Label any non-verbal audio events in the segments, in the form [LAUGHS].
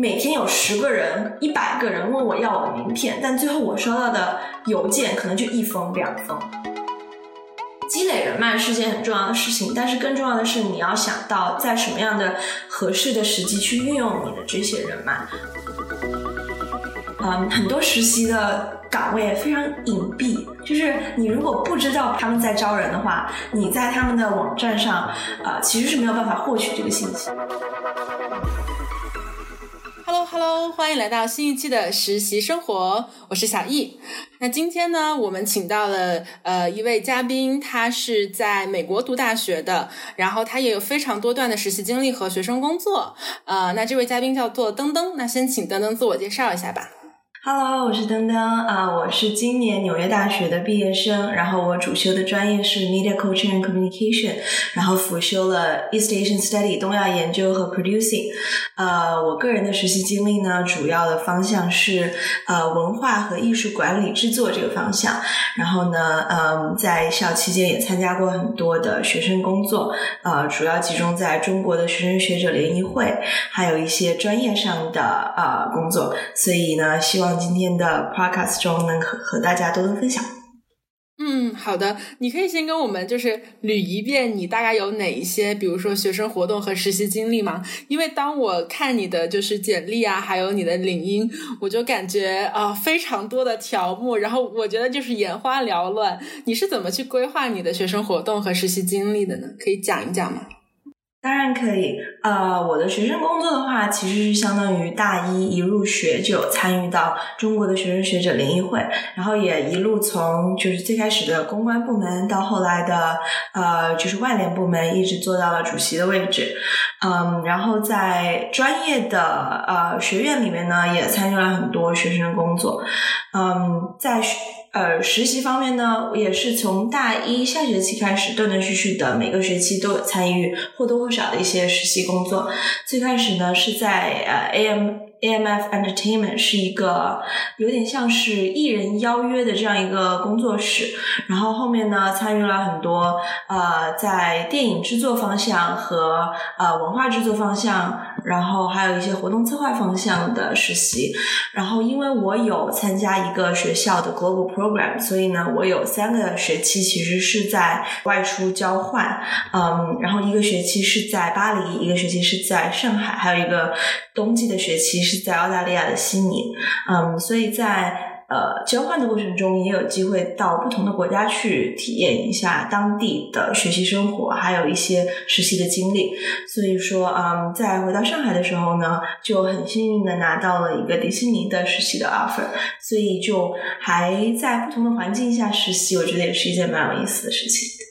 每天有十个人、一百个人问我要我的名片，但最后我收到的邮件可能就一封两封。积累人脉是件很重要的事情，但是更重要的是你要想到在什么样的合适的时机去运用你的这些人脉。嗯，很多实习的岗位非常隐蔽，就是你如果不知道他们在招人的话，你在他们的网站上，呃，其实是没有办法获取这个信息。Hello，欢迎来到新一期的实习生活，我是小易。那今天呢，我们请到了呃一位嘉宾，他是在美国读大学的，然后他也有非常多段的实习经历和学生工作。呃，那这位嘉宾叫做登登，那先请登登自我介绍一下吧。Hello，我是登登啊，我是今年纽约大学的毕业生，然后我主修的专业是 Media Culture and Communication，然后辅修了 East Asian Study 东亚研究和 Producing。呃，我个人的实习经历呢，主要的方向是呃文化和艺术管理制作这个方向。然后呢，嗯，在校期间也参加过很多的学生工作，呃，主要集中在中国的学生学者联谊会，还有一些专业上的呃工作。所以呢，希望。今天的 podcast 中能和和大家多多分享。嗯，好的，你可以先跟我们就是捋一遍你大概有哪一些，比如说学生活动和实习经历吗？因为当我看你的就是简历啊，还有你的领英，我就感觉啊非常多的条目，然后我觉得就是眼花缭乱。你是怎么去规划你的学生活动和实习经历的呢？可以讲一讲吗？当然可以，呃，我的学生工作的话，其实是相当于大一一入学就参与到中国的学生学者联谊会，然后也一路从就是最开始的公关部门到后来的呃就是外联部门，一直做到了主席的位置，嗯，然后在专业的呃学院里面呢，也参与了很多学生工作，嗯，在学。呃，实习方面呢，我也是从大一下学期开始，断断续续的每个学期都有参与或多或少的一些实习工作。最开始呢，是在呃 AM。AMF Entertainment 是一个有点像是艺人邀约的这样一个工作室，然后后面呢参与了很多呃在电影制作方向和呃文化制作方向，然后还有一些活动策划方向的实习。然后因为我有参加一个学校的 Global Program，所以呢我有三个学期其实是在外出交换，嗯，然后一个学期是在巴黎，一个学期是在上海，还有一个冬季的学期。是在澳大利亚的悉尼，嗯，所以在呃交换的过程中，也有机会到不同的国家去体验一下当地的学习生活，还有一些实习的经历。所以说，嗯，在回到上海的时候呢，就很幸运的拿到了一个迪士尼的实习的 offer，所以就还在不同的环境下实习，我觉得也是一件蛮有意思的事情。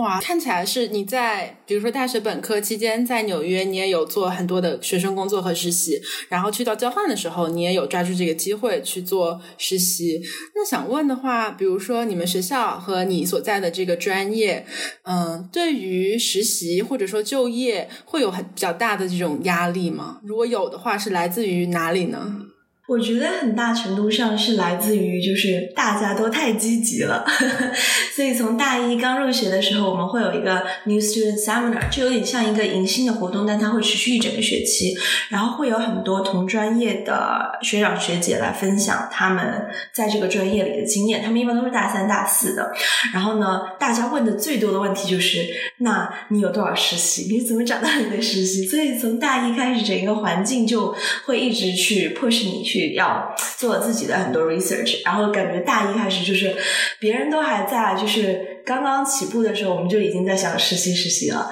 哇，看起来是你在，比如说大学本科期间在纽约，你也有做很多的学生工作和实习，然后去到交换的时候，你也有抓住这个机会去做实习。那想问的话，比如说你们学校和你所在的这个专业，嗯，对于实习或者说就业会有很比较大的这种压力吗？如果有的话，是来自于哪里呢？我觉得很大程度上是来自于，就是大家都太积极了，[LAUGHS] 所以从大一刚入学的时候，我们会有一个 New Student Seminar，就有点像一个迎新的活动，但它会持续一整个学期，然后会有很多同专业的学长学姐来分享他们在这个专业里的经验，他们一般都是大三大四的，然后呢，大家问的最多的问题就是，那你有多少实习？你怎么找到你的实习？所以从大一开始，整个环境就会一直去迫使你去。要做自己的很多 research，然后感觉大一开始就是别人都还在，就是刚刚起步的时候，我们就已经在想实习实习了。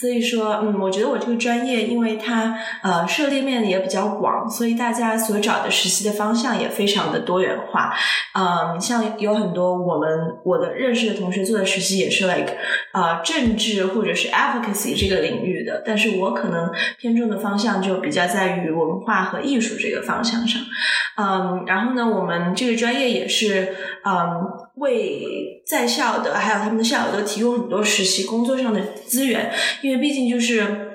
所以说，嗯，我觉得我这个专业，因为它呃涉猎面也比较广，所以大家所找的实习的方向也非常的多元化。嗯，像有很多我们我的认识的同学做的实习也是 like 啊政治或者是 advocacy 这个领域的，但是我可能偏重的方向就比较在于文化和艺术这个方向上。嗯，然后呢，我们这个专业也是嗯为在校的还有他们的校友都提供很多实习工作上的资源。因为毕竟就是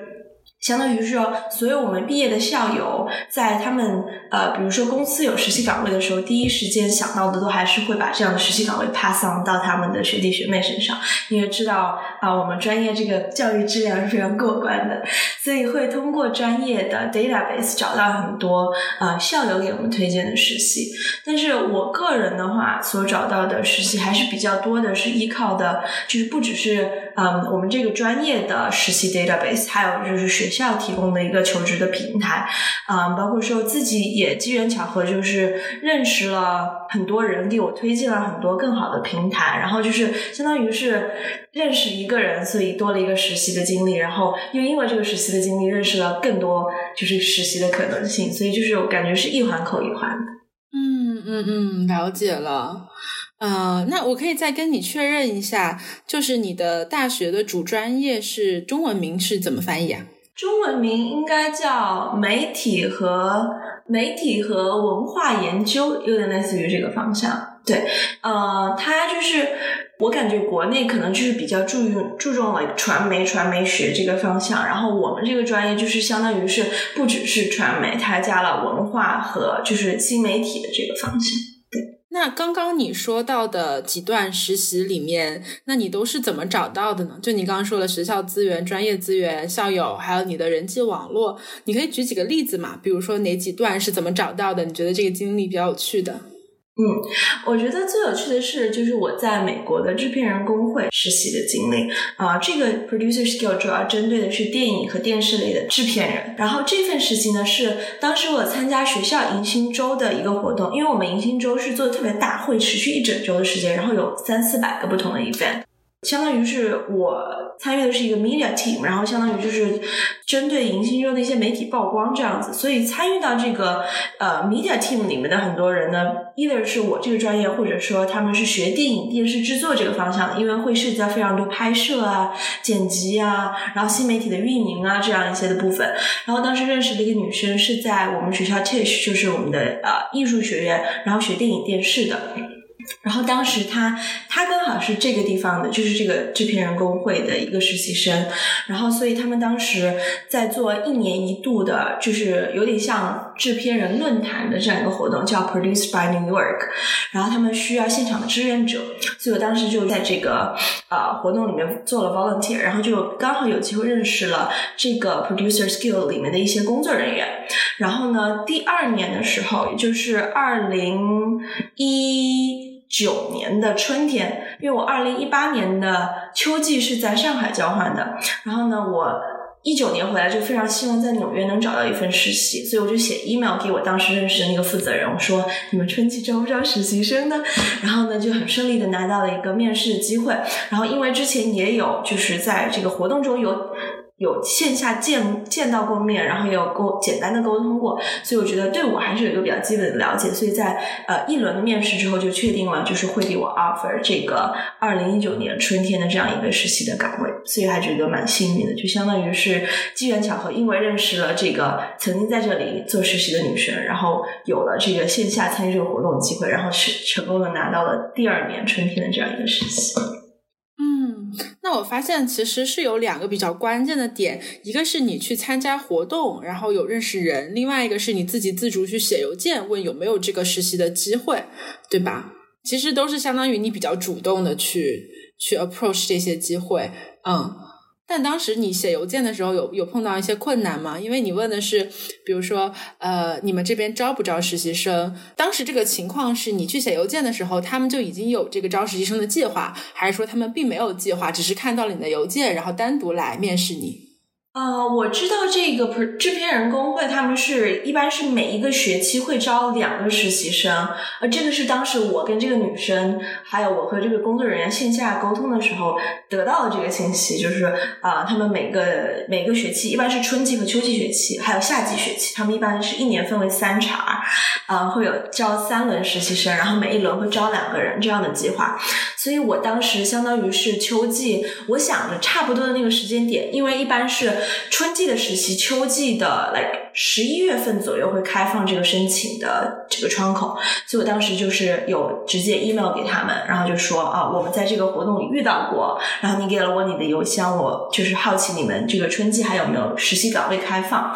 相当于是说，所有我们毕业的校友，在他们呃，比如说公司有实习岗位的时候，第一时间想到的都还是会把这样的实习岗位 pass on 到他们的学弟学妹身上，因为知道啊，我们专业这个教育质量是非常过关的，所以会通过专业的 database 找到很多呃校友给我们推荐的实习。但是我个人的话，所找到的实习还是比较多的，是依靠的，就是不只是嗯我们这个专业的实习 database，还有就是学。校提供的一个求职的平台，嗯，包括说自己也机缘巧合，就是认识了很多人，给我推荐了很多更好的平台，然后就是相当于是认识一个人，所以多了一个实习的经历，然后又因为这个实习的经历，认识了更多就是实习的可能性，所以就是我感觉是一环扣一环。嗯嗯嗯，了解了。呃，那我可以再跟你确认一下，就是你的大学的主专业是中文名是怎么翻译啊？中文名应该叫媒体和媒体和文化研究，有点类似于这个方向。对，呃，它就是我感觉国内可能就是比较注重注重了传媒传媒学这个方向，然后我们这个专业就是相当于是不只是传媒，它加了文化和就是新媒体的这个方向。那刚刚你说到的几段实习里面，那你都是怎么找到的呢？就你刚刚说的学校资源、专业资源、校友，还有你的人际网络，你可以举几个例子嘛？比如说哪几段是怎么找到的？你觉得这个经历比较有趣的？嗯，我觉得最有趣的是，就是我在美国的制片人工会实习的经历啊。这个 producer skill 主要针对的是电影和电视类的制片人。然后这份实习呢，是当时我参加学校迎新周的一个活动，因为我们迎新周是做的特别大，会持续一整周的时间，然后有三四百个不同的 event。相当于是我参与的是一个 media team，然后相当于就是针对迎新周的一些媒体曝光这样子，所以参与到这个呃 media team 里面的很多人呢，either 是我这个专业，或者说他们是学电影电视制作这个方向，因为会涉及到非常多拍摄啊、剪辑啊，然后新媒体的运营啊这样一些的部分。然后当时认识的一个女生是在我们学校 Tisch，就是我们的呃艺术学院，然后学电影电视的。然后当时她，她跟好是这个地方的，就是这个制片人工会的一个实习生，然后所以他们当时在做一年一度的，就是有点像制片人论坛的这样一个活动，叫 Produce by New York，然后他们需要现场的志愿者，所以我当时就在这个呃活动里面做了 volunteer，然后就刚好有机会认识了这个 producer skill 里面的一些工作人员，然后呢，第二年的时候，也就是二零一。九年的春天，因为我二零一八年的秋季是在上海交换的，然后呢，我一九年回来就非常希望在纽约能找到一份实习，所以我就写 email 给我当时认识的那个负责人，我说你们春季招不招实习生呢？然后呢，就很顺利的拿到了一个面试的机会，然后因为之前也有就是在这个活动中有。有线下见见到过面，然后也有沟简单的沟通过，所以我觉得对我还是有一个比较基本的了解。所以在呃一轮的面试之后，就确定了就是会给我 offer 这个二零一九年春天的这样一个实习的岗位，所以还觉得蛮幸运的，就相当于是机缘巧合，因为认识了这个曾经在这里做实习的女生，然后有了这个线下参与这个活动的机会，然后是成功的拿到了第二年春天的这样一个实习。那我发现其实是有两个比较关键的点，一个是你去参加活动，然后有认识人；另外一个是你自己自主去写邮件问有没有这个实习的机会，对吧？其实都是相当于你比较主动的去去 approach 这些机会，嗯。但当时你写邮件的时候，有有碰到一些困难吗？因为你问的是，比如说，呃，你们这边招不招实习生？当时这个情况是你去写邮件的时候，他们就已经有这个招实习生的计划，还是说他们并没有计划，只是看到了你的邮件，然后单独来面试你？呃，我知道这个制片人工会，他们是一般是每一个学期会招两个实习生，呃，这个是当时我跟这个女生，还有我和这个工作人员线下沟通的时候得到的这个信息，就是啊，他们每个每个学期一般是春季和秋季学期，还有夏季学期，他们一般是一年分为三茬，啊，会有招三轮实习生，然后每一轮会招两个人这样的计划，所以我当时相当于是秋季，我想着差不多的那个时间点，因为一般是。春季的实习，秋季的 like 十一月份左右会开放这个申请的这个窗口，所以我当时就是有直接 email 给他们，然后就说啊，我们在这个活动里遇到过，然后你给了我你的邮箱，我就是好奇你们这个春季还有没有实习岗位开放，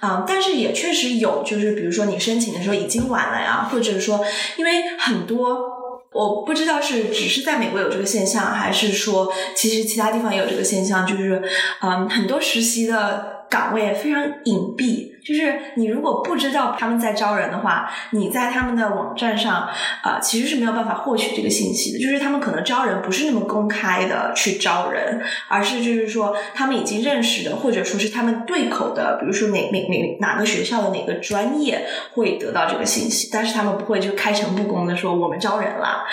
嗯，但是也确实有，就是比如说你申请的时候已经晚了呀，或者说因为很多。我不知道是只是在美国有这个现象，还是说其实其他地方也有这个现象，就是嗯，很多实习的岗位非常隐蔽。就是你如果不知道他们在招人的话，你在他们的网站上啊，其实是没有办法获取这个信息的。就是他们可能招人不是那么公开的去招人，而是就是说他们已经认识的，或者说是他们对口的，比如说哪哪哪哪个学校的哪个专业会得到这个信息，但是他们不会就开诚布公的说我们招人了。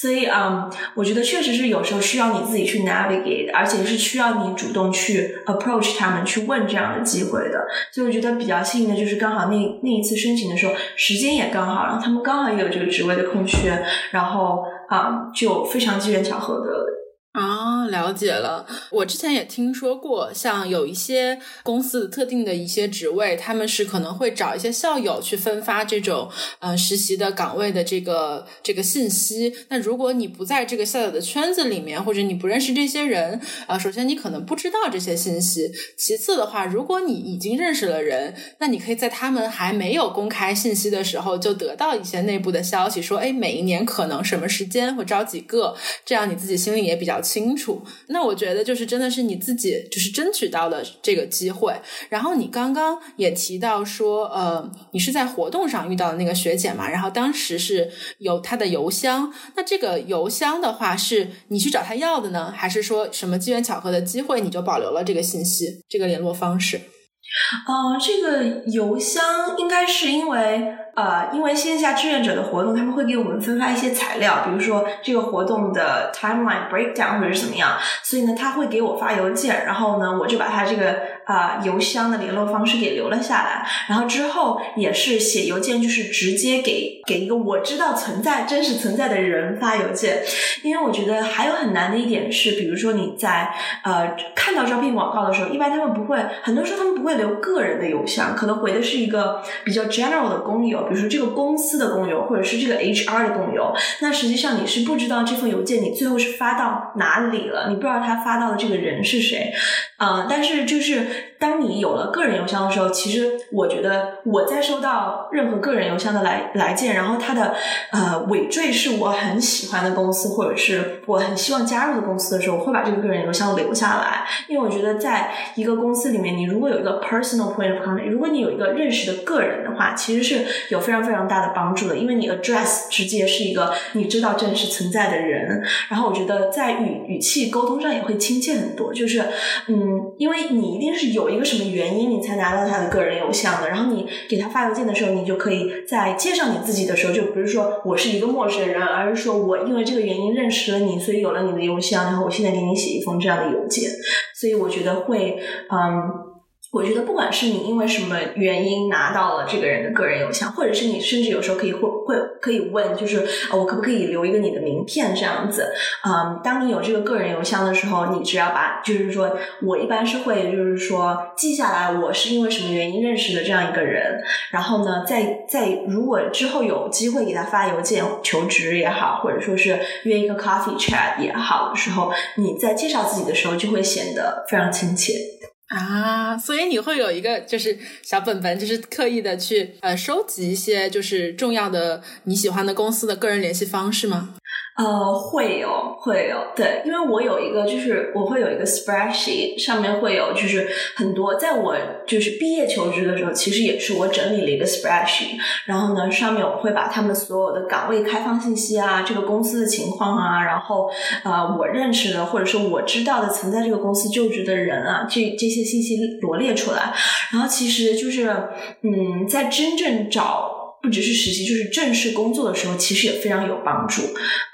所以，嗯，我觉得确实是有时候需要你自己去 navigate，而且是需要你主动去 approach 他们，去问这样的机会的。所以，我觉得比较幸运的就是刚好那那一次申请的时候，时间也刚好，然后他们刚好也有这个职位的空缺，然后啊，就非常机缘巧合的。啊，了解了。我之前也听说过，像有一些公司特定的一些职位，他们是可能会找一些校友去分发这种呃实习的岗位的这个这个信息。那如果你不在这个校友的圈子里面，或者你不认识这些人，啊，首先你可能不知道这些信息。其次的话，如果你已经认识了人，那你可以在他们还没有公开信息的时候，就得到一些内部的消息，说，哎，每一年可能什么时间会招几个，这样你自己心里也比较。清楚，那我觉得就是真的是你自己就是争取到了这个机会。然后你刚刚也提到说，呃，你是在活动上遇到的那个学姐嘛？然后当时是有她的邮箱，那这个邮箱的话是你去找她要的呢，还是说什么机缘巧合的机会你就保留了这个信息、这个联络方式？呃，这个邮箱应该是因为。呃，因为线下志愿者的活动，他们会给我们分发一些材料，比如说这个活动的 timeline breakdown 或者是怎么样，所以呢，他会给我发邮件，然后呢，我就把他这个啊邮箱的联络方式给留了下来，然后之后也是写邮件，就是直接给给一个我知道存在、真实存在的人发邮件，因为我觉得还有很难的一点是，比如说你在呃看到招聘广告的时候，一般他们不会，很多时候他们不会留个人的邮箱，可能回的是一个比较 general 的公邮。比如说这个公司的公邮，或者是这个 HR 的公邮，那实际上你是不知道这份邮件你最后是发到哪里了，你不知道他发到的这个人是谁，啊，但是就是当你有了个人邮箱的时候，其实我觉得我在收到任何个人邮箱的来来件，然后它的呃尾缀是我很喜欢的公司，或者是我很希望加入的公司的时候，我会把这个个人邮箱留下来，因为我觉得在一个公司里面，你如果有一个 personal point of contact，如果你有一个认识的个人的话，其实是有。非常非常大的帮助的，因为你 address 直接是一个你知道真实存在的人，然后我觉得在语语气沟通上也会亲切很多。就是，嗯，因为你一定是有一个什么原因你才拿到他的个人邮箱的，然后你给他发邮件的时候，你就可以在介绍你自己的时候，就不是说我是一个陌生人，而是说我因为这个原因认识了你，所以有了你的邮箱，然后我现在给你写一封这样的邮件，所以我觉得会，嗯。我觉得不管是你因为什么原因拿到了这个人的个人邮箱，或者是你甚至有时候可以会会可以问，就是我可不可以留一个你的名片这样子？嗯，当你有这个个人邮箱的时候，你只要把就是说我一般是会就是说记下来我是因为什么原因认识的这样一个人，然后呢，在在如果之后有机会给他发邮件求职也好，或者说是约一个 coffee chat 也好的时候，你在介绍自己的时候就会显得非常亲切。啊，所以你会有一个就是小本本，就是刻意的去呃收集一些就是重要的你喜欢的公司的个人联系方式吗？呃，会有，会有，对，因为我有一个，就是我会有一个 spreadsheet，上面会有，就是很多，在我就是毕业求职的时候，其实也是我整理了一个 spreadsheet，然后呢，上面我会把他们所有的岗位开放信息啊，这个公司的情况啊，然后呃，我认识的或者是我知道的曾在这个公司就职的人啊，这这些信息罗列出来，然后其实就是，嗯，在真正找。不只是实习，就是正式工作的时候，其实也非常有帮助。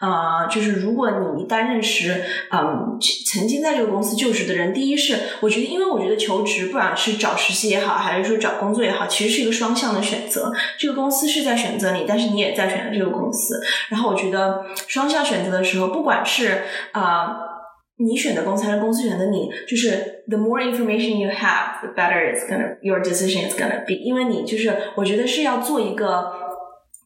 啊，就是如果你一旦认识，嗯，曾经在这个公司就职的人，第一是我觉得，因为我觉得求职，不管是找实习也好，还是说找工作也好，其实是一个双向的选择。这个公司是在选择你，但是你也在选择这个公司。然后我觉得双向选择的时候，不管是啊。你选的公司还是公司选的你，就是 the more information you have, the better it's gonna your decision is gonna be。因为你就是我觉得是要做一个。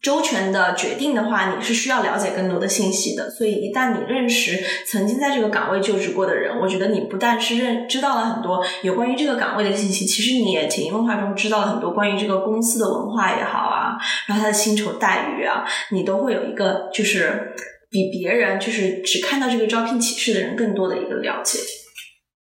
周全的决定的话，你是需要了解更多的信息的。所以，一旦你认识曾经在这个岗位就职过的人，我觉得你不但是认知道了很多有关于这个岗位的信息，其实你也潜移默化中知道了很多关于这个公司的文化也好啊，然后它的薪酬待遇啊，你都会有一个就是比别人就是只看到这个招聘启事的人更多的一个了解。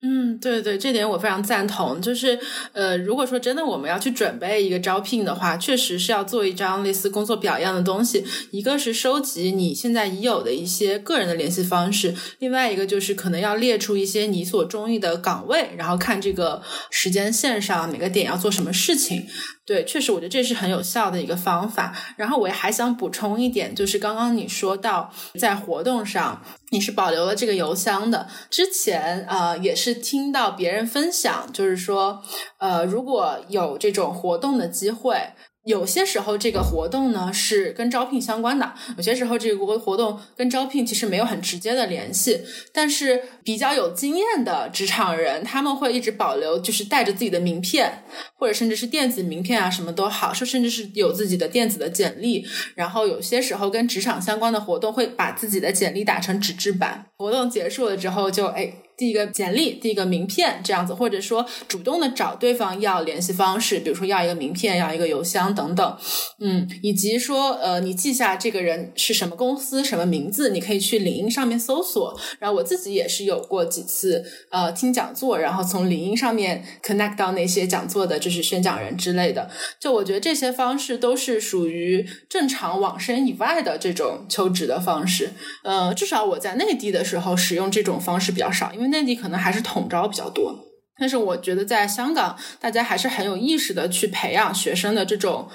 嗯，对对，这点我非常赞同。就是，呃，如果说真的我们要去准备一个招聘的话，确实是要做一张类似工作表一样的东西。一个是收集你现在已有的一些个人的联系方式，另外一个就是可能要列出一些你所中意的岗位，然后看这个时间线上哪个点要做什么事情。对，确实，我觉得这是很有效的一个方法。然后我也还想补充一点，就是刚刚你说到在活动上你是保留了这个邮箱的。之前啊也是听到别人分享，就是说呃如果有这种活动的机会。有些时候，这个活动呢是跟招聘相关的；有些时候，这个活动跟招聘其实没有很直接的联系。但是，比较有经验的职场人，他们会一直保留，就是带着自己的名片，或者甚至是电子名片啊，什么都好，说甚至是有自己的电子的简历。然后，有些时候跟职场相关的活动，会把自己的简历打成纸质版。活动结束了之后，就哎。递一个简历，递一个名片，这样子，或者说主动的找对方要联系方式，比如说要一个名片，要一个邮箱等等，嗯，以及说呃，你记下这个人是什么公司、什么名字，你可以去领英上面搜索。然后我自己也是有过几次呃听讲座，然后从领英上面 connect 到那些讲座的就是宣讲人之类的。就我觉得这些方式都是属于正常网申以外的这种求职的方式。呃，至少我在内地的时候使用这种方式比较少，因为。内地可能还是统招比较多，但是我觉得在香港，大家还是很有意识的去培养学生的这种，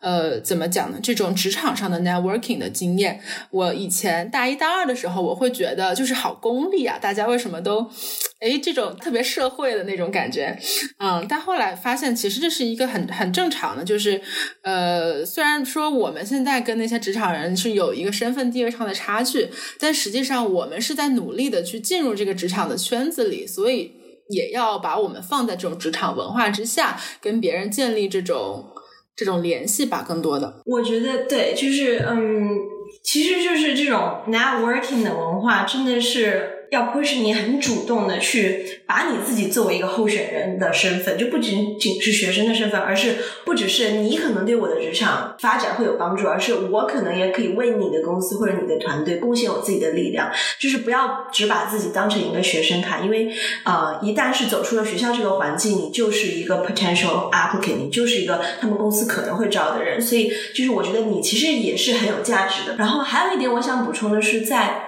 呃，怎么讲呢？这种职场上的 networking 的经验。我以前大一大二的时候，我会觉得就是好功利啊，大家为什么都，哎，这种特别社会的那种感觉，嗯，但后来发现其实这是一个很很正常的，就是，呃，虽然说我们现在跟那些职场人是有一个身份地位上的差距，但实际上我们是在努力的去进入这个职场的圈子里，所以。也要把我们放在这种职场文化之下，跟别人建立这种这种联系吧。更多的，我觉得对，就是嗯，其实就是这种 networking 的文化，真的是。要 push 你很主动的去把你自己作为一个候选人的身份，就不仅仅是学生的身份，而是不只是你可能对我的职场发展会有帮助，而是我可能也可以为你的公司或者你的团队贡献我自己的力量。就是不要只把自己当成一个学生看，因为呃，一旦是走出了学校这个环境，你就是一个 potential applicant，你就是一个他们公司可能会招的人。所以，就是我觉得你其实也是很有价值的。然后还有一点我想补充的是，在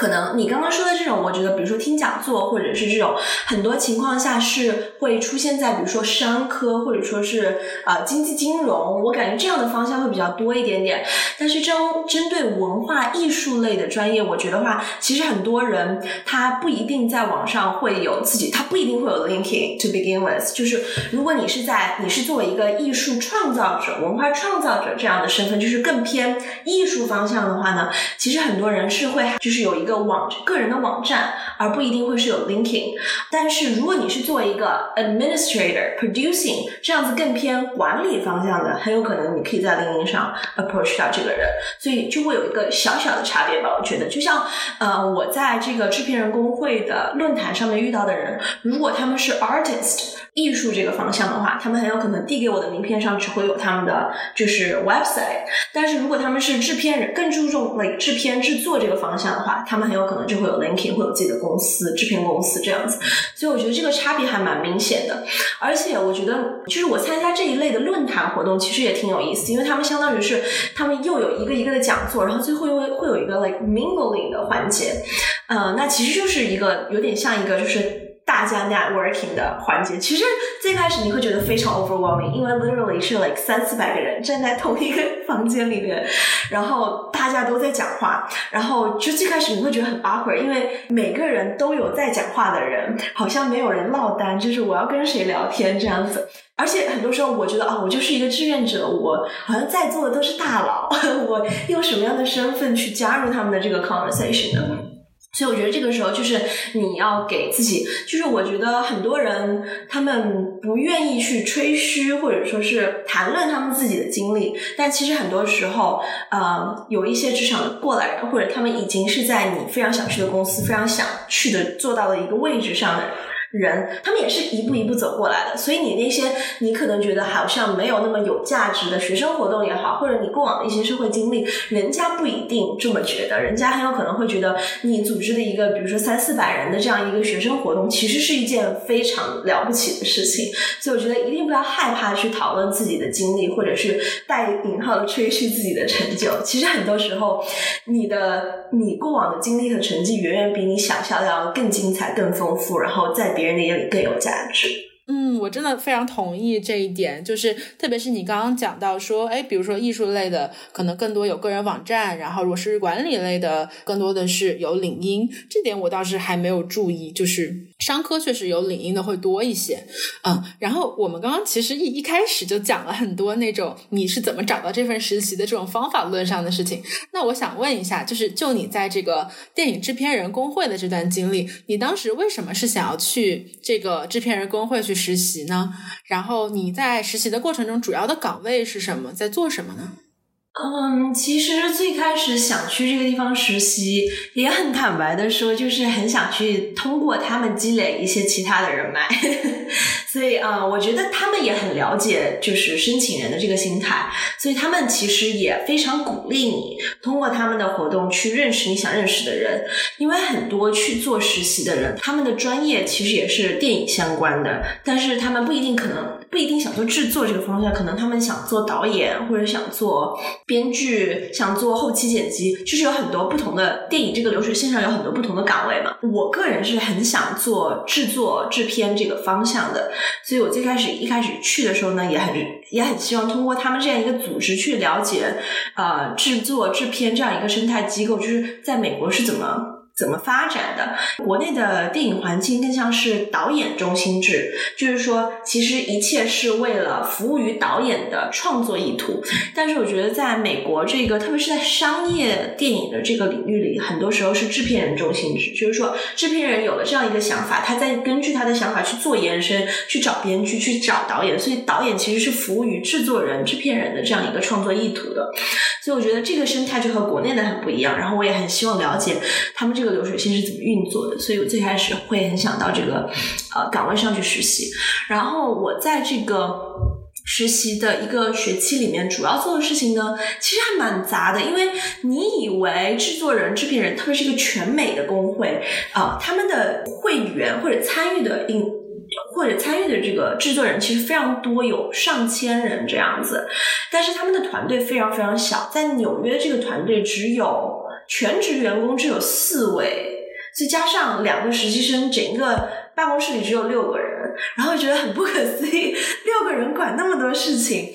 可能你刚刚说的这种，我觉得，比如说听讲座，或者是这种很多情况下是会出现在，比如说商科，或者说是啊经济金融，我感觉这样的方向会比较多一点点。但是针针对文化艺术类的专业，我觉得话，其实很多人他不一定在网上会有自己，他不一定会有 linking to begin with。就是如果你是在你是作为一个艺术创造者、文化创造者这样的身份，就是更偏艺术方向的话呢，其实很多人是会就是有一个。个网个人的网站，而不一定会是有 linking。但是如果你是作为一个 administrator producing 这样子更偏管理方向的，很有可能你可以在 linking 上 approach 到这个人，所以就会有一个小小的差别吧。我觉得，就像呃，我在这个制片人工会的论坛上面遇到的人，如果他们是 artist。艺术这个方向的话，他们很有可能递给我的名片上只会有他们的就是 website。但是如果他们是制片人，更注重 like 制片制作这个方向的话，他们很有可能就会有 linking，会有自己的公司、制片公司这样子。所以我觉得这个差别还蛮明显的。而且我觉得，就是我参加这一类的论坛活动，其实也挺有意思，因为他们相当于是他们又有一个一个的讲座，然后最后又会有一个 like mingling 的环节。呃，那其实就是一个有点像一个就是。大家 networking 的环节，其实最开始你会觉得非常 overwhelming，因为 literally 是 like 三四百个人站在同一个房间里面，然后大家都在讲话，然后就最开始你会觉得很 awkward，因为每个人都有在讲话的人，好像没有人落单，就是我要跟谁聊天这样子。而且很多时候我觉得啊，我就是一个志愿者，我好像在座的都是大佬，我用什么样的身份去加入他们的这个 conversation 呢？所以我觉得这个时候就是你要给自己，就是我觉得很多人他们不愿意去吹嘘或者说是谈论他们自己的经历，但其实很多时候，呃，有一些职场过来人或者他们已经是在你非常想去的公司、非常想去的做到的一个位置上。人他们也是一步一步走过来的，所以你那些你可能觉得好像没有那么有价值的学生活动也好，或者你过往的一些社会经历，人家不一定这么觉得，人家很有可能会觉得你组织的一个，比如说三四百人的这样一个学生活动，其实是一件非常了不起的事情。所以我觉得一定不要害怕去讨论自己的经历，或者是带引号的吹嘘自己的成就。其实很多时候，你的你过往的经历和成绩远远比你想象的要更精彩、更丰富，然后在。别人的眼里更有价值。嗯，我真的非常同意这一点，就是特别是你刚刚讲到说，哎，比如说艺术类的可能更多有个人网站，然后如果是管理类的，更多的是有领英，这点我倒是还没有注意，就是商科确实有领英的会多一些，嗯，然后我们刚刚其实一一开始就讲了很多那种你是怎么找到这份实习的这种方法论上的事情，那我想问一下，就是就你在这个电影制片人工会的这段经历，你当时为什么是想要去这个制片人工会去？实习呢？然后你在实习的过程中，主要的岗位是什么？在做什么呢？嗯，其实最开始想去这个地方实习，也很坦白的说，就是很想去通过他们积累一些其他的人脉。[LAUGHS] 所以啊，我觉得他们也很了解，就是申请人的这个心态，所以他们其实也非常鼓励你通过他们的活动去认识你想认识的人。因为很多去做实习的人，他们的专业其实也是电影相关的，但是他们不一定可能不一定想做制作这个方向，可能他们想做导演或者想做。编剧想做后期剪辑，就是有很多不同的电影这个流水线上有很多不同的岗位嘛。我个人是很想做制作制片这个方向的，所以我最开始一开始去的时候呢，也很也很希望通过他们这样一个组织去了解，呃，制作制片这样一个生态机构，就是在美国是怎么。怎么发展的？国内的电影环境更像是导演中心制，就是说，其实一切是为了服务于导演的创作意图。但是，我觉得在美国这个，特别是在商业电影的这个领域里，很多时候是制片人中心制，就是说，制片人有了这样一个想法，他再根据他的想法去做延伸，去找编剧，去找导演。所以，导演其实是服务于制作人、制片人的这样一个创作意图的。所以，我觉得这个生态就和国内的很不一样。然后，我也很希望了解他们这个。流水线是怎么运作的？所以我最开始会很想到这个呃岗位上去实习。然后我在这个实习的一个学期里面，主要做的事情呢，其实还蛮杂的。因为你以为制作人、制片人，特别是一个全美的工会啊，他们的会员或者参与的应或者参与的这个制作人其实非常多，有上千人这样子。但是他们的团队非常非常小，在纽约这个团队只有。全职员工只有四位，再加上两个实习生，整个办公室里只有六个人，然后觉得很不可思议，六个人管那么多事情，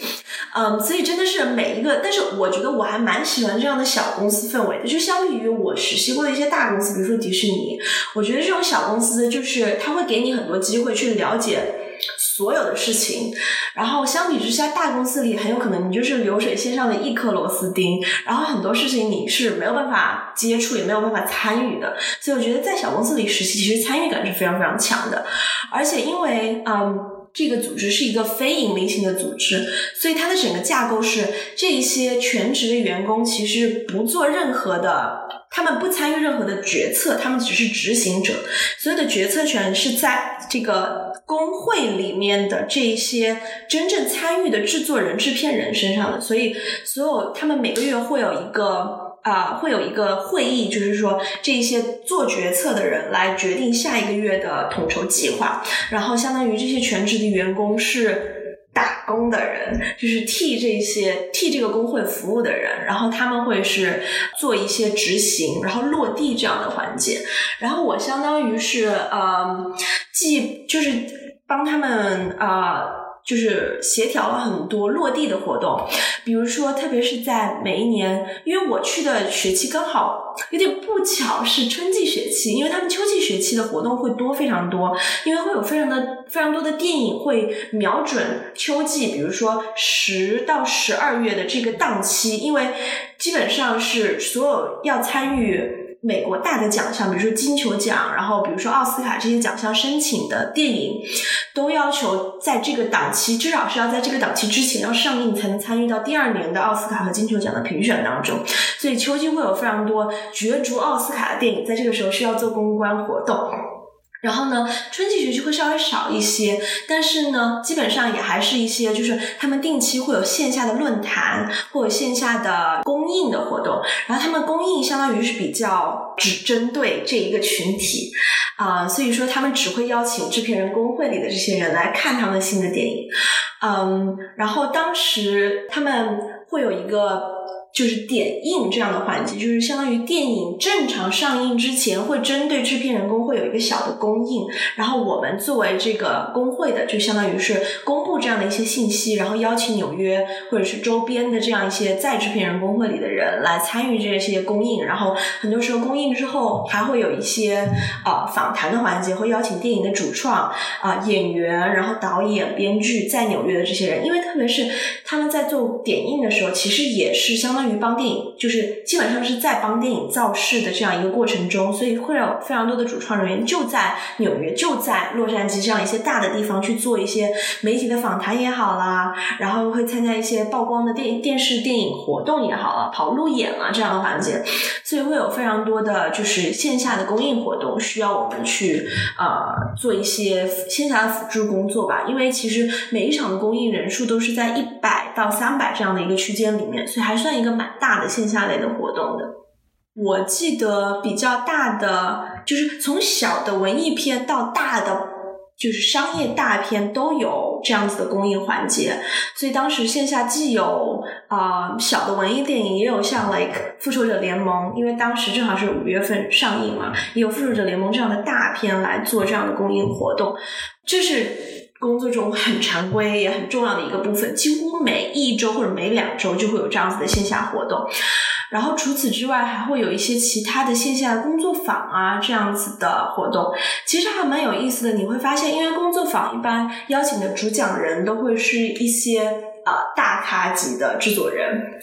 嗯，所以真的是每一个，但是我觉得我还蛮喜欢这样的小公司氛围的，就相比于我实习过的一些大公司，比如说迪士尼，我觉得这种小公司就是它会给你很多机会去了解。所有的事情，然后相比之下，大公司里很有可能你就是流水线上的一颗螺丝钉，然后很多事情你是没有办法接触，也没有办法参与的。所以我觉得在小公司里实习，其实参与感是非常非常强的。而且因为嗯，这个组织是一个非盈利性的组织，所以它的整个架构是这一些全职的员工其实不做任何的，他们不参与任何的决策，他们只是执行者，所有的决策权是在这个。工会里面的这些真正参与的制作人、制片人身上的，所以所有他们每个月会有一个啊，会有一个会议，就是说这些做决策的人来决定下一个月的统筹计划，然后相当于这些全职的员工是打工的人，就是替这些替这个工会服务的人，然后他们会是做一些执行，然后落地这样的环节，然后我相当于是呃。既就是帮他们啊，就是协调了很多落地的活动，比如说，特别是在每一年，因为我去的学期刚好有点不巧是春季学期，因为他们秋季学期的活动会多非常多，因为会有非常的非常多的电影会瞄准秋季，比如说十到十二月的这个档期，因为基本上是所有要参与。美国大的奖项，比如说金球奖，然后比如说奥斯卡这些奖项申请的电影，都要求在这个档期，至少是要在这个档期之前要上映，才能参与到第二年的奥斯卡和金球奖的评选当中。所以秋季会有非常多角逐奥斯卡的电影，在这个时候需要做公关活动。然后呢，春季学期会稍微少一些，但是呢，基本上也还是一些，就是他们定期会有线下的论坛或者线下的公映的活动。然后他们公映相当于是比较只针对这一个群体啊，所以说他们只会邀请制片人工会里的这些人来看他们新的电影。嗯，然后当时他们会有一个。就是点映这样的环节，就是相当于电影正常上映之前，会针对制片人工会有一个小的公映，然后我们作为这个工会的，就相当于是公布这样的一些信息，然后邀请纽约或者是周边的这样一些在制片人工会里的人来参与这些公映，然后很多时候公映之后还会有一些呃访谈的环节，会邀请电影的主创啊演员，然后导演、编剧在纽约的这些人，因为特别是他们在做点映的时候，其实也是相当。于帮电影，就是基本上是在帮电影造势的这样一个过程中，所以会有非常多的主创人员就在纽约、就在洛杉矶这样一些大的地方去做一些媒体的访谈也好啦，然后会参加一些曝光的电电视电影活动也好了，跑路演啊这样的环节，所以会有非常多的就是线下的公映活动需要我们去呃做一些线下的辅助工作吧，因为其实每一场的公映人数都是在一百到三百这样的一个区间里面，所以还算一个。蛮大的线下类的活动的，我记得比较大的就是从小的文艺片到大的就是商业大片都有这样子的公映环节，所以当时线下既有啊小的文艺电影，也有像 like 复仇者联盟，因为当时正好是五月份上映嘛，也有复仇者联盟这样的大片来做这样的公映活动，这是。工作中很常规也很重要的一个部分，几乎每一周或者每两周就会有这样子的线下活动。然后除此之外，还会有一些其他的线下工作坊啊，这样子的活动，其实还蛮有意思的。你会发现，因为工作坊一般邀请的主讲人都会是一些呃大咖级的制作人。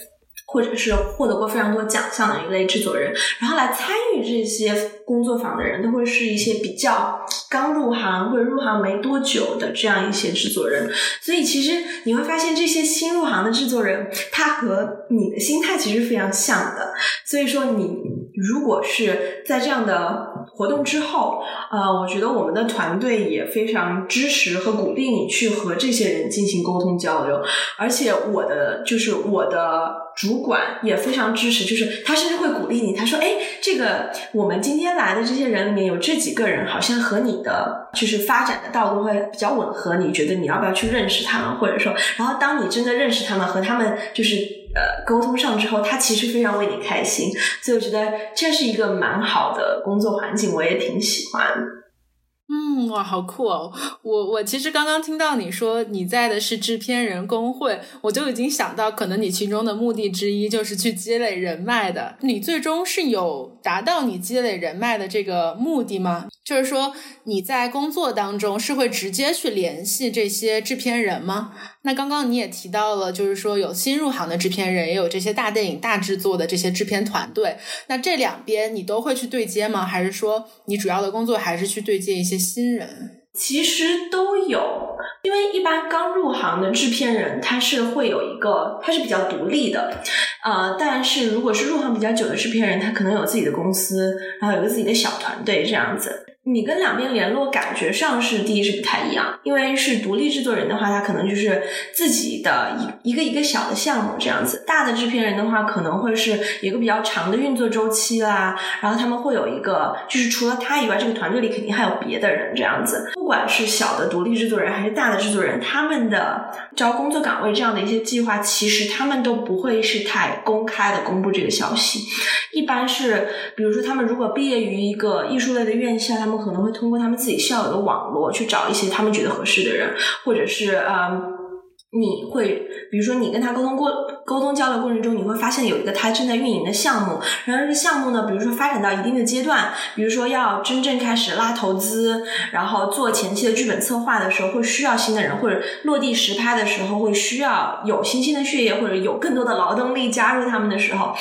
或者是获得过非常多奖项的一类制作人，然后来参与这些工作坊的人，都会是一些比较刚入行或者入行没多久的这样一些制作人。所以其实你会发现，这些新入行的制作人，他和你的心态其实非常像的。所以说，你如果是在这样的活动之后，呃，我觉得我们的团队也非常支持和鼓励你去和这些人进行沟通交流，而且我的就是我的。主管也非常支持，就是他甚至会鼓励你。他说：“哎，这个我们今天来的这些人里面有这几个人，好像和你的就是发展的道路会比较吻合。你觉得你要不要去认识他们？或者说，然后当你真的认识他们，和他们就是呃沟通上之后，他其实非常为你开心。所以我觉得这是一个蛮好的工作环境，我也挺喜欢。”嗯，哇，好酷哦！我我其实刚刚听到你说你在的是制片人工会，我就已经想到，可能你其中的目的之一就是去积累人脉的。你最终是有达到你积累人脉的这个目的吗？就是说你在工作当中是会直接去联系这些制片人吗？那刚刚你也提到了，就是说有新入行的制片人，也有这些大电影大制作的这些制片团队。那这两边你都会去对接吗？还是说你主要的工作还是去对接一些新人？其实都有，因为一般刚入行的制片人他是会有一个，他是比较独立的，呃，但是如果是入行比较久的制片人，他可能有自己的公司，然后有个自己的小团队这样子。你跟两边联络，感觉上是第一是不太一样，因为是独立制作人的话，他可能就是自己的一一个一个小的项目这样子；大的制片人的话，可能会是一个比较长的运作周期啦。然后他们会有一个，就是除了他以外，这个团队里肯定还有别的人这样子。不管是小的独立制作人还是大的制作人，他们的招工作岗位这样的一些计划，其实他们都不会是太公开的公布这个消息。一般是，比如说他们如果毕业于一个艺术类的院校，他们可能会通过他们自己校友的网络去找一些他们觉得合适的人，或者是嗯。你会，比如说你跟他沟通过沟通交流过程中，你会发现有一个他正在运营的项目，然后这个项目呢，比如说发展到一定的阶段，比如说要真正开始拉投资，然后做前期的剧本策划的时候，会需要新的人，或者落地实拍的时候，会需要有新鲜的血液，或者有更多的劳动力加入他们的时候，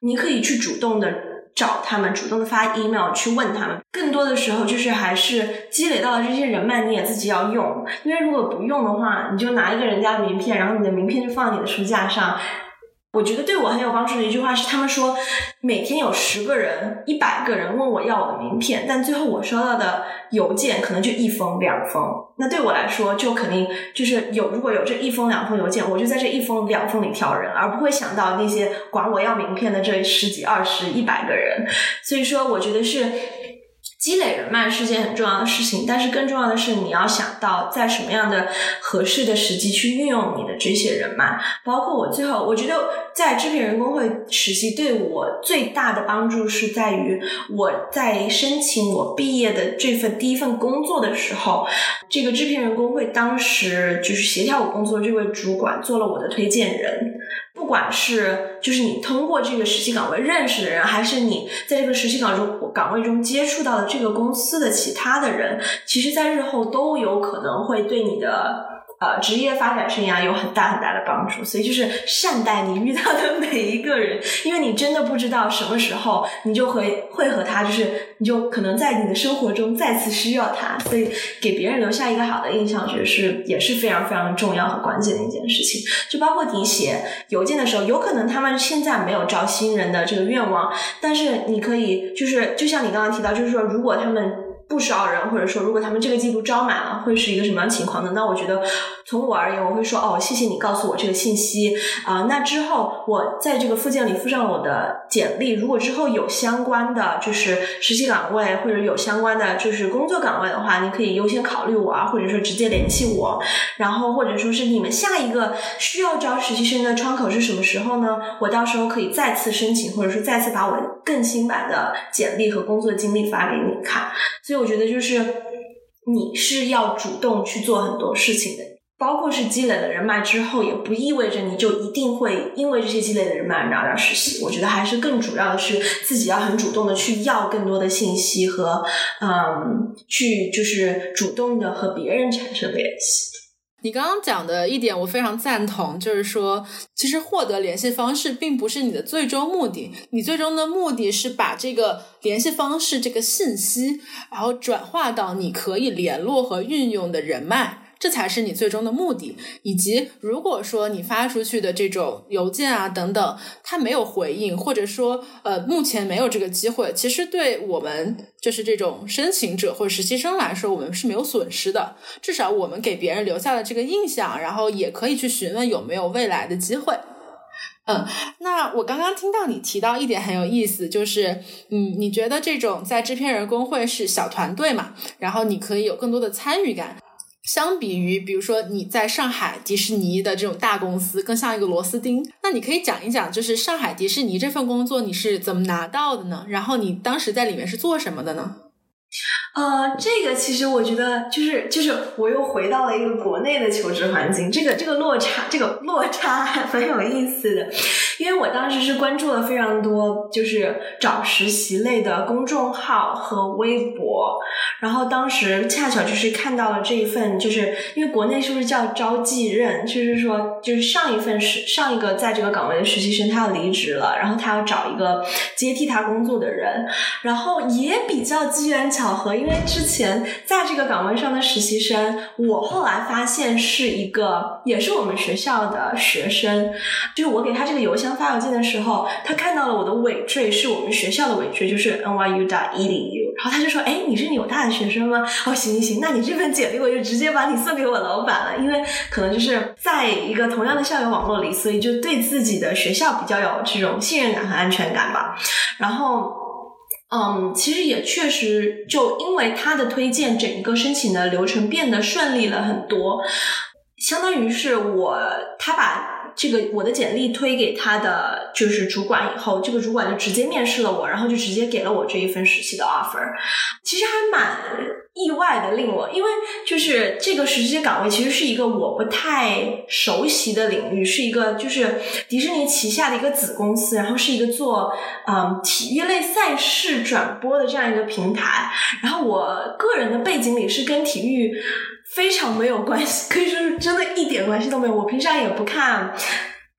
你可以去主动的。找他们，主动的发 email 去问他们。更多的时候就是还是积累到了这些人脉，你也自己要用。因为如果不用的话，你就拿一个人家的名片，然后你的名片就放在你的书架上。我觉得对我很有帮助的一句话是，他们说每天有十个人、一百个人问我要我的名片，但最后我收到的邮件可能就一封两封。那对我来说，就肯定就是有如果有这一封两封邮件，我就在这一封两封里挑人，而不会想到那些管我要名片的这十几、二十、一百个人。所以说，我觉得是。积累人脉是件很重要的事情，但是更重要的是你要想到在什么样的合适的时机去运用你的这些人脉。包括我最后，我觉得在制片人工会实习对我最大的帮助是在于我在申请我毕业的这份第一份工作的时候，这个制片人工会当时就是协调我工作这位主管做了我的推荐人。不管是就是你通过这个实习岗位认识的人，还是你在这个实习岗中岗位中接触到的这个公司的其他的人，其实，在日后都有可能会对你的。呃，职业发展生涯有很大很大的帮助，所以就是善待你遇到的每一个人，因为你真的不知道什么时候你就会会和他，就是你就可能在你的生活中再次需要他，所以给别人留下一个好的印象，我觉得是也是非常非常重要和关键的一件事情。就包括你写邮件的时候，有可能他们现在没有招新人的这个愿望，但是你可以就是就像你刚刚提到，就是说如果他们。不少人，或者说，如果他们这个季度招满了，会是一个什么样情况呢？那我觉得，从我而言，我会说，哦，谢谢你告诉我这个信息啊。那之后，我在这个附件里附上我的简历。如果之后有相关的就是实习岗位，或者有相关的就是工作岗位的话，你可以优先考虑我啊，或者说直接联系我。然后，或者说是你们下一个需要招实习生的窗口是什么时候呢？我到时候可以再次申请，或者说再次把我更新版的简历和工作经历发给你看。所以。我觉得就是你是要主动去做很多事情的，包括是积累了人脉之后，也不意味着你就一定会因为这些积累的人脉而拿到实习。我觉得还是更主要的是自己要很主动的去要更多的信息和嗯，去就是主动的和别人产生联系。你刚刚讲的一点我非常赞同，就是说，其实获得联系方式并不是你的最终目的，你最终的目的是把这个联系方式这个信息，然后转化到你可以联络和运用的人脉。这才是你最终的目的，以及如果说你发出去的这种邮件啊等等，他没有回应，或者说呃目前没有这个机会，其实对我们就是这种申请者或者实习生来说，我们是没有损失的。至少我们给别人留下了这个印象，然后也可以去询问有没有未来的机会。嗯，那我刚刚听到你提到一点很有意思，就是嗯，你觉得这种在制片人工会是小团队嘛，然后你可以有更多的参与感。相比于，比如说你在上海迪士尼的这种大公司，更像一个螺丝钉。那你可以讲一讲，就是上海迪士尼这份工作你是怎么拿到的呢？然后你当时在里面是做什么的呢？呃，这个其实我觉得就是就是我又回到了一个国内的求职环境，这个这个落差这个落差还蛮有意思的，因为我当时是关注了非常多就是找实习类的公众号和微博，然后当时恰巧就是看到了这一份，就是因为国内是不是叫招继任，就是说就是上一份是上一个在这个岗位的实习生他要离职了，然后他要找一个接替他工作的人，然后也比较机缘。巧合，因为之前在这个岗位上的实习生，我后来发现是一个，也是我们学校的学生。就是我给他这个邮箱发邮件的时候，他看到了我的尾缀是我们学校的尾缀，就是 NYU 的 edu。然后他就说：“哎，你是纽大的学生吗？哦，行行行，那你这份简历我就直接把你送给我老板了，因为可能就是在一个同样的校园网络里，所以就对自己的学校比较有这种信任感和安全感吧。然后。”嗯，其实也确实，就因为他的推荐，整个申请的流程变得顺利了很多。相当于是我，他把这个我的简历推给他的就是主管以后，这个主管就直接面试了我，然后就直接给了我这一份实习的 offer。其实还蛮。意外的令我，因为就是这个实习岗位其实是一个我不太熟悉的领域，是一个就是迪士尼旗下的一个子公司，然后是一个做嗯体育类赛事转播的这样一个平台。然后我个人的背景里是跟体育非常没有关系，可以说是真的一点关系都没有。我平常也不看。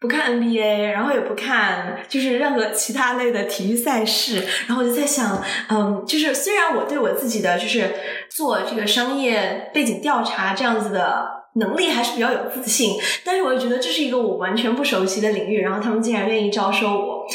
不看 NBA，然后也不看就是任何其他类的体育赛事，然后我就在想，嗯，就是虽然我对我自己的就是做这个商业背景调查这样子的能力还是比较有自信，但是我也觉得这是一个我完全不熟悉的领域，然后他们竟然愿意招收我，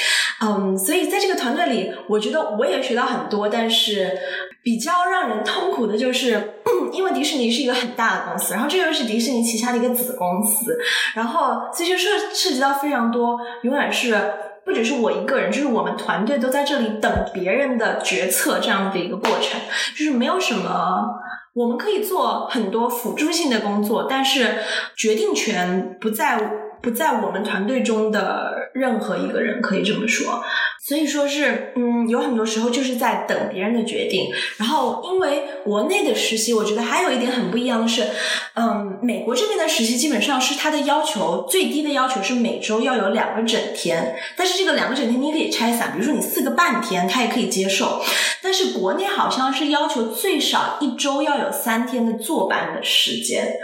嗯，所以在这个团队里，我觉得我也学到很多，但是。比较让人痛苦的就是，[CLEARS THROAT] 因为迪士尼是一个很大的公司，然后这又是迪士尼旗下的一个子公司，然后所以就涉涉及到非常多，永远是不只是我一个人，就是我们团队都在这里等别人的决策这样的一个过程，就是没有什么，我们可以做很多辅助性的工作，但是决定权不在不在我们团队中的任何一个人，可以这么说。所以说是，嗯，有很多时候就是在等别人的决定。然后，因为国内的实习，我觉得还有一点很不一样的是，嗯，美国这边的实习基本上是它的要求最低的要求是每周要有两个整天，但是这个两个整天你可以拆散，比如说你四个半天，他也可以接受。但是国内好像是要求最少一周要有三天的坐班的时间。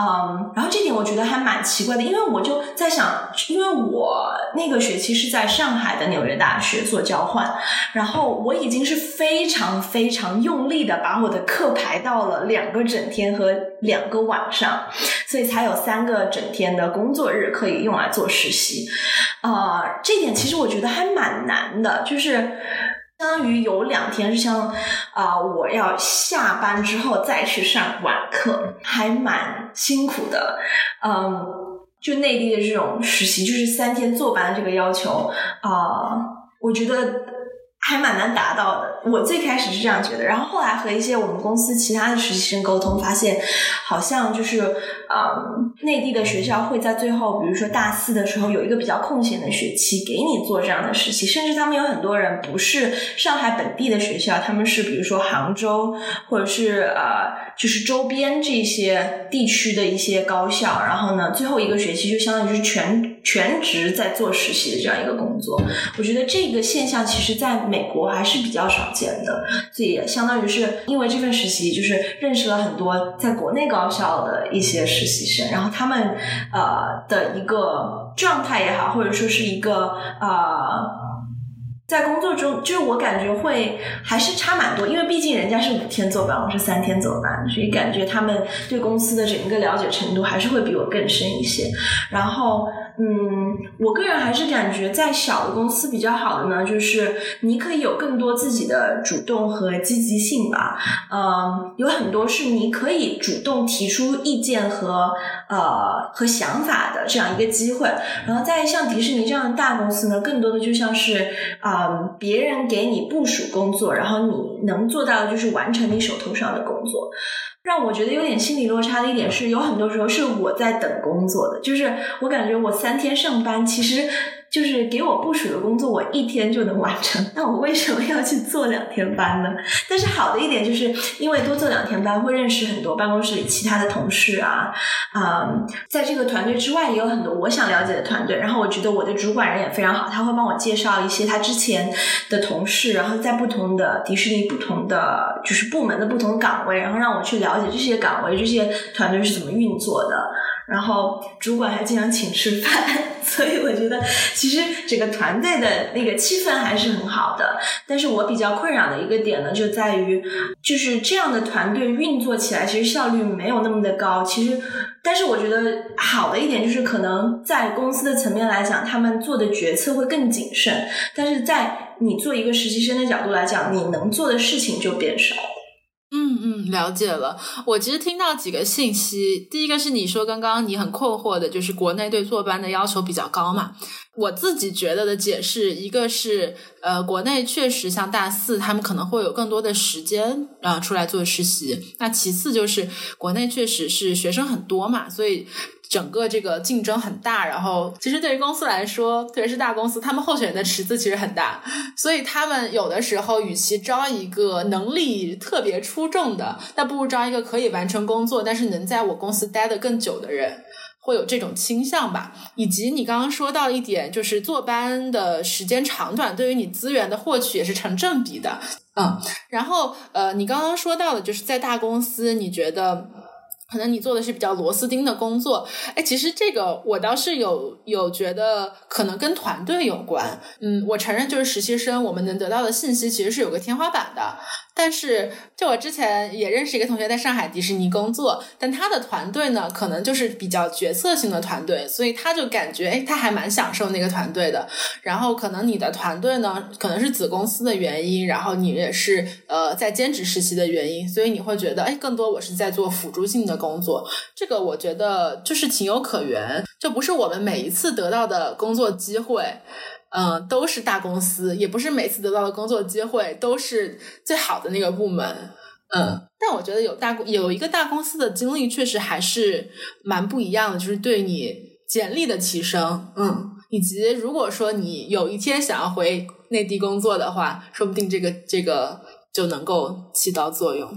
嗯，然后这点我觉得还蛮奇怪的，因为我就在想，因为我那个学期是在上海的纽约大学做交换，然后我已经是非常非常用力的把我的课排到了两个整天和两个晚上，所以才有三个整天的工作日可以用来做实习。啊，这点其实我觉得还蛮难的，就是。相当于有两天是像啊，我要下班之后再去上晚课，还蛮辛苦的。嗯，就内地的这种实习，就是三天坐班的这个要求啊，我觉得。还蛮难达到的，我最开始是这样觉得，然后后来和一些我们公司其他的实习生沟通，发现好像就是，嗯，内地的学校会在最后，比如说大四的时候有一个比较空闲的学期给你做这样的实习，甚至他们有很多人不是上海本地的学校，他们是比如说杭州或者是呃，就是周边这些地区的一些高校，然后呢，最后一个学期就相当于是全全职在做实习的这样一个工作。我觉得这个现象其实，在美国还是比较少见的，所以相当于是因为这份实习，就是认识了很多在国内高校的一些实习生，然后他们呃的一个状态也好，或者说是一个呃在工作中，就是我感觉会还是差蛮多，因为毕竟人家是五天坐班，我是三天坐班，所以感觉他们对公司的整个了解程度还是会比我更深一些，然后。嗯，我个人还是感觉在小的公司比较好的呢，就是你可以有更多自己的主动和积极性吧。嗯，有很多是你可以主动提出意见和呃和想法的这样一个机会。然后在像迪士尼这样的大公司呢，更多的就像是啊别人给你部署工作，然后你能做到的就是完成你手头上的工作。让我觉得有点心理落差的一点是，有很多时候是我在等工作的，就是我感觉我三天上班，其实。就是给我部署的工作，我一天就能完成。[LAUGHS] 那我为什么要去做两天班呢？但是好的一点就是，因为多做两天班，会认识很多办公室里其他的同事啊，嗯，在这个团队之外，也有很多我想了解的团队。然后我觉得我的主管人也非常好，他会帮我介绍一些他之前的同事，然后在不同的迪士尼、不同的就是部门的不同岗位，然后让我去了解这些岗位、这些团队是怎么运作的。然后主管还经常请吃饭，[LAUGHS] 所以我觉得其实整个团队的那个气氛还是很好的。但是我比较困扰的一个点呢，就在于就是这样的团队运作起来，其实效率没有那么的高。其实，但是我觉得好的一点就是，可能在公司的层面来讲，他们做的决策会更谨慎。但是在你做一个实习生的角度来讲，你能做的事情就变少。嗯嗯，了解了。我其实听到几个信息，第一个是你说刚刚你很困惑的，就是国内对坐班的要求比较高嘛。我自己觉得的解释，一个是呃，国内确实像大四，他们可能会有更多的时间啊出来做实习。那其次就是国内确实是学生很多嘛，所以。整个这个竞争很大，然后其实对于公司来说，特别是大公司，他们候选人的池子其实很大，所以他们有的时候与其招一个能力特别出众的，那不如招一个可以完成工作，但是能在我公司待得更久的人，会有这种倾向吧。以及你刚刚说到一点，就是坐班的时间长短对于你资源的获取也是成正比的，嗯。然后呃，你刚刚说到的就是在大公司，你觉得。可能你做的是比较螺丝钉的工作，哎，其实这个我倒是有有觉得可能跟团队有关。嗯，我承认就是实习生，我们能得到的信息其实是有个天花板的。但是，就我之前也认识一个同学在上海迪士尼工作，但他的团队呢，可能就是比较决策性的团队，所以他就感觉，哎，他还蛮享受那个团队的。然后，可能你的团队呢，可能是子公司的原因，然后你也是呃在兼职实习的原因，所以你会觉得，哎，更多我是在做辅助性的工作。这个我觉得就是情有可原，就不是我们每一次得到的工作机会。嗯，都是大公司，也不是每次得到的工作机会都是最好的那个部门。嗯，但我觉得有大公有一个大公司的经历，确实还是蛮不一样的，就是对你简历的提升。嗯，以及如果说你有一天想要回内地工作的话，说不定这个这个就能够起到作用。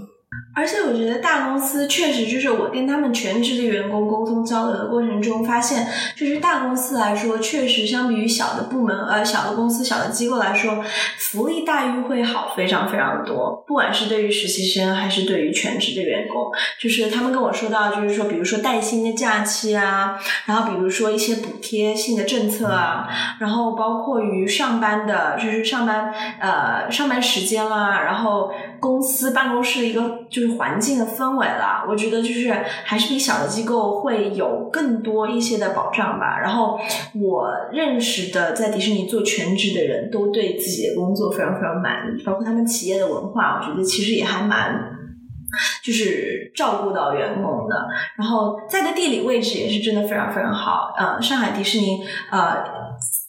而且我觉得大公司确实就是我跟他们全职的员工沟通交流的过程中发现，就是大公司来说，确实相比于小的部门、呃小的公司、小的机构来说，福利待遇会好非常非常多。不管是对于实习生还是对于全职的员工，就是他们跟我说到，就是说，比如说带薪的假期啊，然后比如说一些补贴性的政策啊，然后包括于上班的，就是上班呃上班时间啦，然后公司办公室的一个。就是环境的氛围啦，我觉得就是还是比小的机构会有更多一些的保障吧。然后我认识的在迪士尼做全职的人都对自己的工作非常非常满意，包括他们企业的文化，我觉得其实也还蛮就是照顾到员工的。然后在的地理位置也是真的非常非常好。呃，上海迪士尼呃。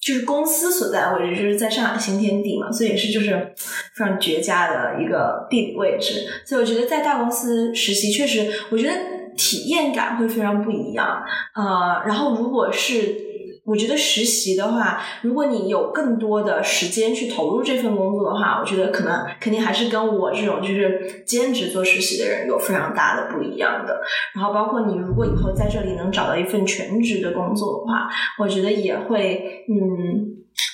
就是公司所在位置，就是在上海新天地嘛，所以也是就是非常绝佳的一个地理位置。所以我觉得在大公司实习，确实我觉得体验感会非常不一样。呃，然后如果是。我觉得实习的话，如果你有更多的时间去投入这份工作的话，我觉得可能肯定还是跟我这种就是兼职做实习的人有非常大的不一样的。然后包括你如果以后在这里能找到一份全职的工作的话，我觉得也会嗯，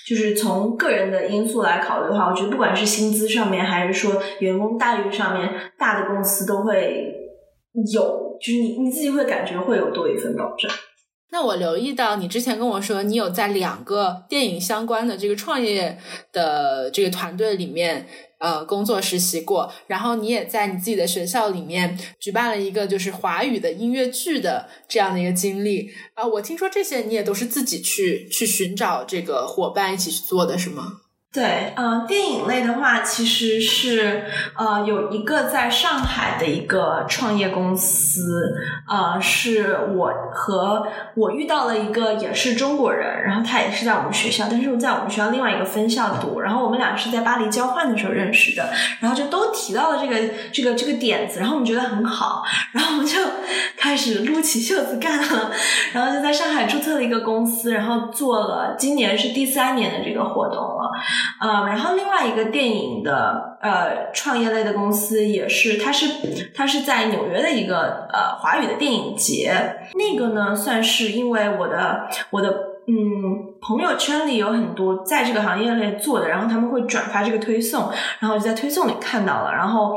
就是从个人的因素来考虑的话，我觉得不管是薪资上面还是说员工待遇上面，大的公司都会有，就是你你自己会感觉会有多一份保障。那我留意到你之前跟我说，你有在两个电影相关的这个创业的这个团队里面呃工作实习过，然后你也在你自己的学校里面举办了一个就是华语的音乐剧的这样的一个经历啊。我听说这些你也都是自己去去寻找这个伙伴一起去做的是吗？对，嗯，电影类的话，其实是呃有一个在上海的一个创业公司，呃，是我和我遇到了一个也是中国人，然后他也是在我们学校，但是在我们学校另外一个分校读，然后我们俩是在巴黎交换的时候认识的，然后就都提到了这个这个这个点子，然后我们觉得很好，然后我们就 [LAUGHS] 开始撸起袖子干了，然后就在上海注册了一个公司，然后做了今年是第三年的这个活动了。呃，然后另外一个电影的呃创业类的公司也是，它是它是在纽约的一个呃华语的电影节，那个呢算是因为我的我的嗯朋友圈里有很多在这个行业内做的，然后他们会转发这个推送，然后就在推送里看到了，然后。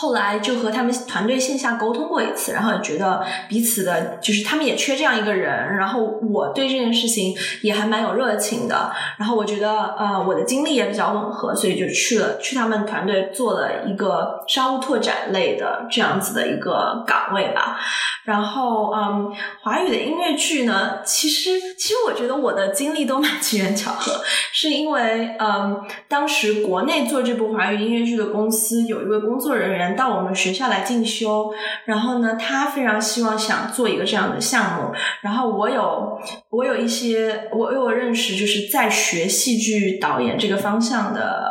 后来就和他们团队线下沟通过一次，然后也觉得彼此的，就是他们也缺这样一个人，然后我对这件事情也还蛮有热情的，然后我觉得呃我的经历也比较吻合，所以就去了去他们团队做了一个商务拓展类的这样子的一个岗位吧。然后嗯，华语的音乐剧呢，其实其实我觉得我的经历都蛮机缘巧合，[LAUGHS] 是因为嗯当时国内做这部华语音乐剧的公司有一位工作人员。到我们学校来进修，然后呢，他非常希望想做一个这样的项目。然后我有我有一些我有认识就是在学戏剧导演这个方向的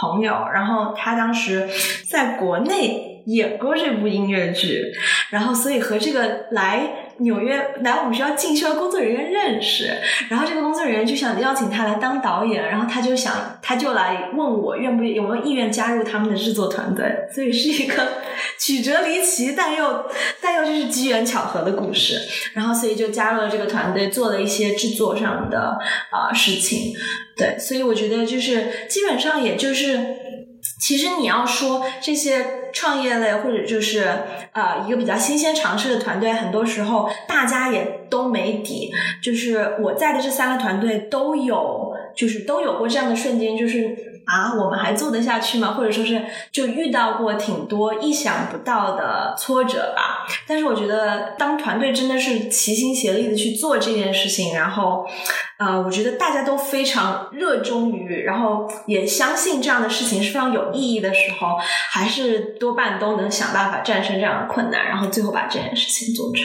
朋友，然后他当时在国内演过这部音乐剧，然后所以和这个来。纽约来我们学校进修的工作人员认识，然后这个工作人员就想邀请他来当导演，然后他就想，他就来问我愿不有没有意愿加入他们的制作团队，所以是一个曲折离奇但又但又就是机缘巧合的故事，然后所以就加入了这个团队，做了一些制作上的啊事情，对，所以我觉得就是基本上也就是。其实你要说这些创业类或者就是呃一个比较新鲜尝试的团队，很多时候大家也都没底。就是我在的这三个团队都有，就是都有过这样的瞬间，就是啊，我们还做得下去吗？或者说是就遇到过挺多意想不到的挫折吧。但是我觉得，当团队真的是齐心协力的去做这件事情，然后。呃，我觉得大家都非常热衷于，然后也相信这样的事情是非常有意义的时候，还是多半都能想办法战胜这样的困难，然后最后把这件事情做成。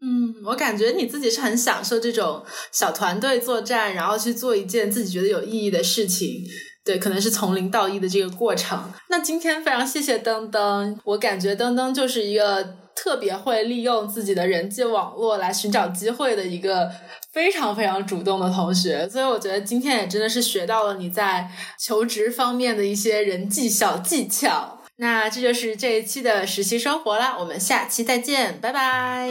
嗯，我感觉你自己是很享受这种小团队作战，然后去做一件自己觉得有意义的事情。对，可能是从零到一的这个过程。那今天非常谢谢登登，我感觉登登就是一个特别会利用自己的人际网络来寻找机会的一个。非常非常主动的同学，所以我觉得今天也真的是学到了你在求职方面的一些人际小技巧。那这就是这一期的实习生活了，我们下期再见，拜拜。